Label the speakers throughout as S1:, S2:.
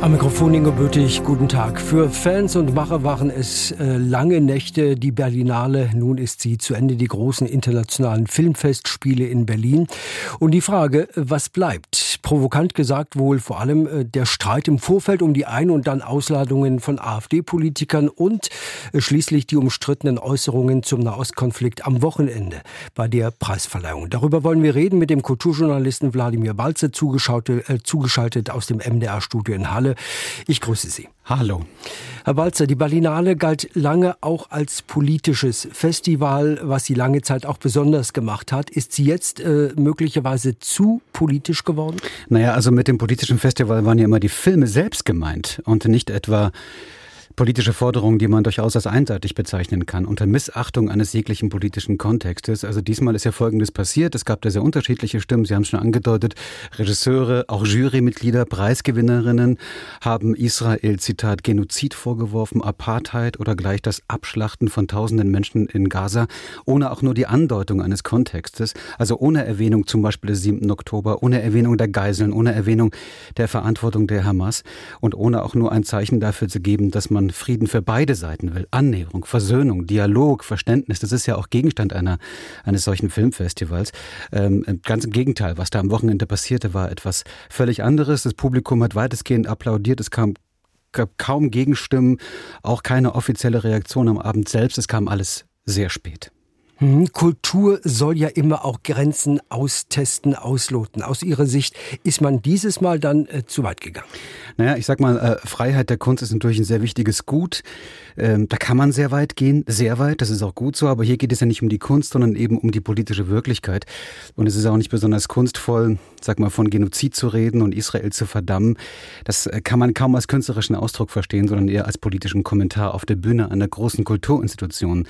S1: Am Mikrofon Ingo Bötig, guten Tag. Für Fans und Macher waren es äh, lange Nächte, die Berlinale. Nun ist sie zu Ende, die großen internationalen Filmfestspiele in Berlin. Und die Frage, was bleibt? provokant gesagt wohl vor allem äh, der Streit im Vorfeld um die Ein- und dann Ausladungen von AfD-Politikern und äh, schließlich die umstrittenen Äußerungen zum Nahostkonflikt am Wochenende bei der Preisverleihung. Darüber wollen wir reden mit dem Kulturjournalisten Wladimir Balze, äh, zugeschaltet aus dem MDR-Studio in Halle. Ich grüße Sie.
S2: Hallo.
S1: Herr Balzer, die Berlinale galt lange auch als politisches Festival, was sie lange Zeit auch besonders gemacht hat. Ist sie jetzt äh, möglicherweise zu politisch geworden?
S2: Naja, also mit dem politischen Festival waren ja immer die Filme selbst gemeint und nicht etwa politische Forderungen, die man durchaus als einseitig bezeichnen kann, unter Missachtung eines jeglichen politischen Kontextes. Also diesmal ist ja Folgendes passiert. Es gab da sehr unterschiedliche Stimmen. Sie haben es schon angedeutet. Regisseure, auch Jurymitglieder, Preisgewinnerinnen haben Israel, Zitat, Genozid vorgeworfen, Apartheid oder gleich das Abschlachten von tausenden Menschen in Gaza, ohne auch nur die Andeutung eines Kontextes. Also ohne Erwähnung zum Beispiel des 7. Oktober, ohne Erwähnung der Geiseln, ohne Erwähnung der Verantwortung der Hamas und ohne auch nur ein Zeichen dafür zu geben, dass man Frieden für beide Seiten will. Annäherung, Versöhnung, Dialog, Verständnis. Das ist ja auch Gegenstand einer, eines solchen Filmfestivals. Ähm, ganz im Gegenteil, was da am Wochenende passierte, war etwas völlig anderes. Das Publikum hat weitestgehend applaudiert. Es kam gab kaum Gegenstimmen, auch keine offizielle Reaktion am Abend selbst. Es kam alles sehr spät.
S1: Hm, Kultur soll ja immer auch Grenzen austesten, ausloten. Aus Ihrer Sicht ist man dieses Mal dann äh, zu weit gegangen?
S2: Naja, ich sag mal, äh, Freiheit der Kunst ist natürlich ein sehr wichtiges Gut. Ähm, da kann man sehr weit gehen, sehr weit, das ist auch gut so, aber hier geht es ja nicht um die Kunst, sondern eben um die politische Wirklichkeit. Und es ist auch nicht besonders kunstvoll, sag mal, von Genozid zu reden und Israel zu verdammen. Das äh, kann man kaum als künstlerischen Ausdruck verstehen, sondern eher als politischen Kommentar auf der Bühne einer großen Kulturinstitution.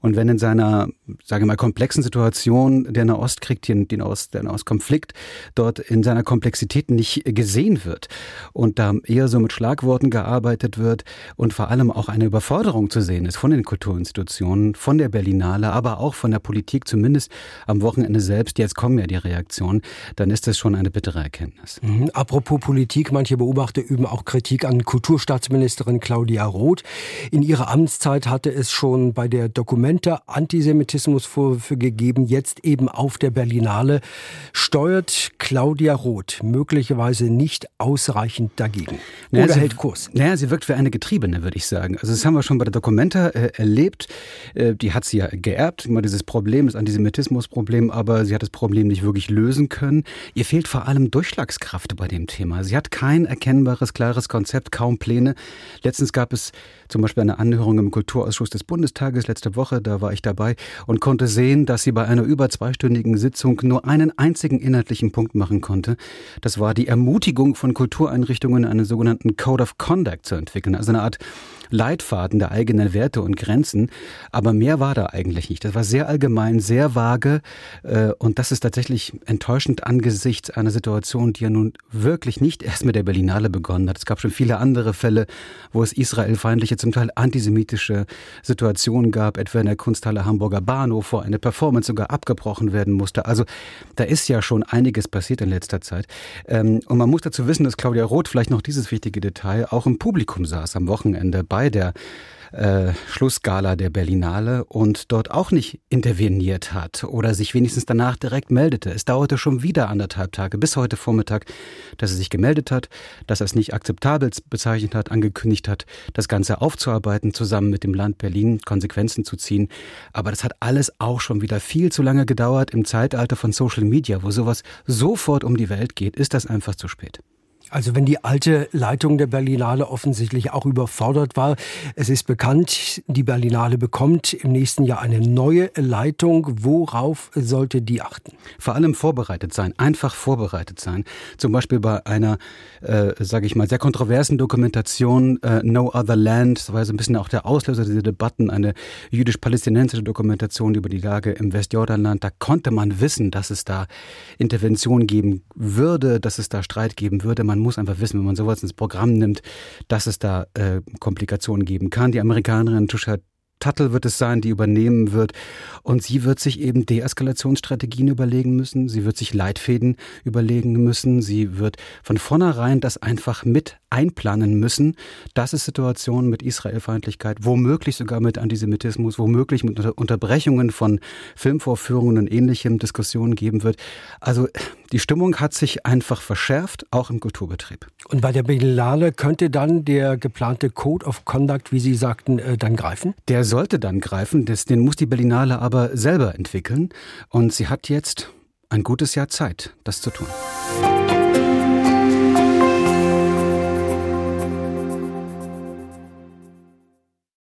S2: Und wenn in seiner, sage mal, komplexen Situation der Nahostkrieg, den Ost, der Nahostkonflikt dort in seiner Komplexität nicht gesehen wird und da eher so mit Schlagworten gearbeitet wird und vor allem auch eine Überforderung Forderung zu sehen ist von den Kulturinstitutionen, von der Berlinale, aber auch von der Politik, zumindest am Wochenende selbst, jetzt kommen ja die Reaktionen, dann ist das schon eine bittere Erkenntnis.
S1: Mhm. Apropos Politik, manche Beobachter üben auch Kritik an Kulturstaatsministerin Claudia Roth. In ihrer Amtszeit hatte es schon bei der Dokumente Antisemitismusvorwürfe gegeben, jetzt eben auf der Berlinale. Steuert Claudia Roth möglicherweise nicht ausreichend dagegen?
S2: Oder naja, hält Kurs? Naja, sie wirkt wie eine Getriebene, würde ich sagen. Also das haben wir wir schon bei der Documenta äh, erlebt. Äh, die hat sie ja geerbt, immer dieses Problem, das Antisemitismusproblem, aber sie hat das Problem nicht wirklich lösen können. Ihr fehlt vor allem Durchschlagskraft bei dem Thema. Sie hat kein erkennbares, klares Konzept, kaum Pläne. Letztens gab es zum Beispiel eine Anhörung im Kulturausschuss des Bundestages letzte Woche, da war ich dabei und konnte sehen, dass sie bei einer über zweistündigen Sitzung nur einen einzigen inhaltlichen Punkt machen konnte. Das war die Ermutigung von Kultureinrichtungen, einen sogenannten Code of Conduct zu entwickeln, also eine Art Leitfaden der eigenen Werte und Grenzen. Aber mehr war da eigentlich nicht. Das war sehr allgemein, sehr vage. Äh, und das ist tatsächlich enttäuschend angesichts einer Situation, die ja nun wirklich nicht erst mit der Berlinale begonnen hat. Es gab schon viele andere Fälle, wo es israelfeindliche, zum Teil antisemitische Situationen gab, etwa in der Kunsthalle Hamburger Bahnhof, wo eine Performance sogar abgebrochen werden musste. Also da ist ja schon einiges passiert in letzter Zeit. Ähm, und man muss dazu wissen, dass Claudia Roth vielleicht noch dieses wichtige Detail auch im Publikum saß am Wochenende bei der äh, Schlussgala der Berlinale und dort auch nicht interveniert hat oder sich wenigstens danach direkt meldete. Es dauerte schon wieder anderthalb Tage bis heute Vormittag, dass er sich gemeldet hat, dass er es nicht akzeptabel bezeichnet hat, angekündigt hat, das Ganze aufzuarbeiten, zusammen mit dem Land Berlin Konsequenzen zu ziehen. Aber das hat alles auch schon wieder viel zu lange gedauert. Im Zeitalter von Social Media, wo sowas sofort um die Welt geht, ist das einfach zu spät.
S1: Also wenn die alte Leitung der Berlinale offensichtlich auch überfordert war. Es ist bekannt, die Berlinale bekommt im nächsten Jahr eine neue Leitung. Worauf sollte die achten?
S2: Vor allem vorbereitet sein, einfach vorbereitet sein. Zum Beispiel bei einer, äh, sage ich mal, sehr kontroversen Dokumentation äh, No Other Land. Das war so ein bisschen auch der Auslöser dieser Debatten, eine jüdisch-palästinensische Dokumentation über die Lage im Westjordanland. Da konnte man wissen, dass es da Intervention geben würde, dass es da Streit geben würde. Man muss einfach wissen, wenn man sowas ins Programm nimmt, dass es da äh, Komplikationen geben kann. Die Amerikanerin Tusha Tattel wird es sein, die übernehmen wird. Und sie wird sich eben Deeskalationsstrategien überlegen müssen. Sie wird sich Leitfäden überlegen müssen. Sie wird von vornherein das einfach mit einplanen müssen, dass es Situationen mit Israelfeindlichkeit, womöglich sogar mit Antisemitismus, womöglich mit Unterbrechungen von Filmvorführungen und ähnlichem Diskussionen geben wird. Also die Stimmung hat sich einfach verschärft, auch im Kulturbetrieb.
S1: Und bei der Berlinale könnte dann der geplante Code of Conduct, wie Sie sagten, äh, dann greifen?
S2: Der sollte dann greifen, das, den muss die Berlinale aber selber entwickeln. Und sie hat jetzt ein gutes Jahr Zeit, das zu tun.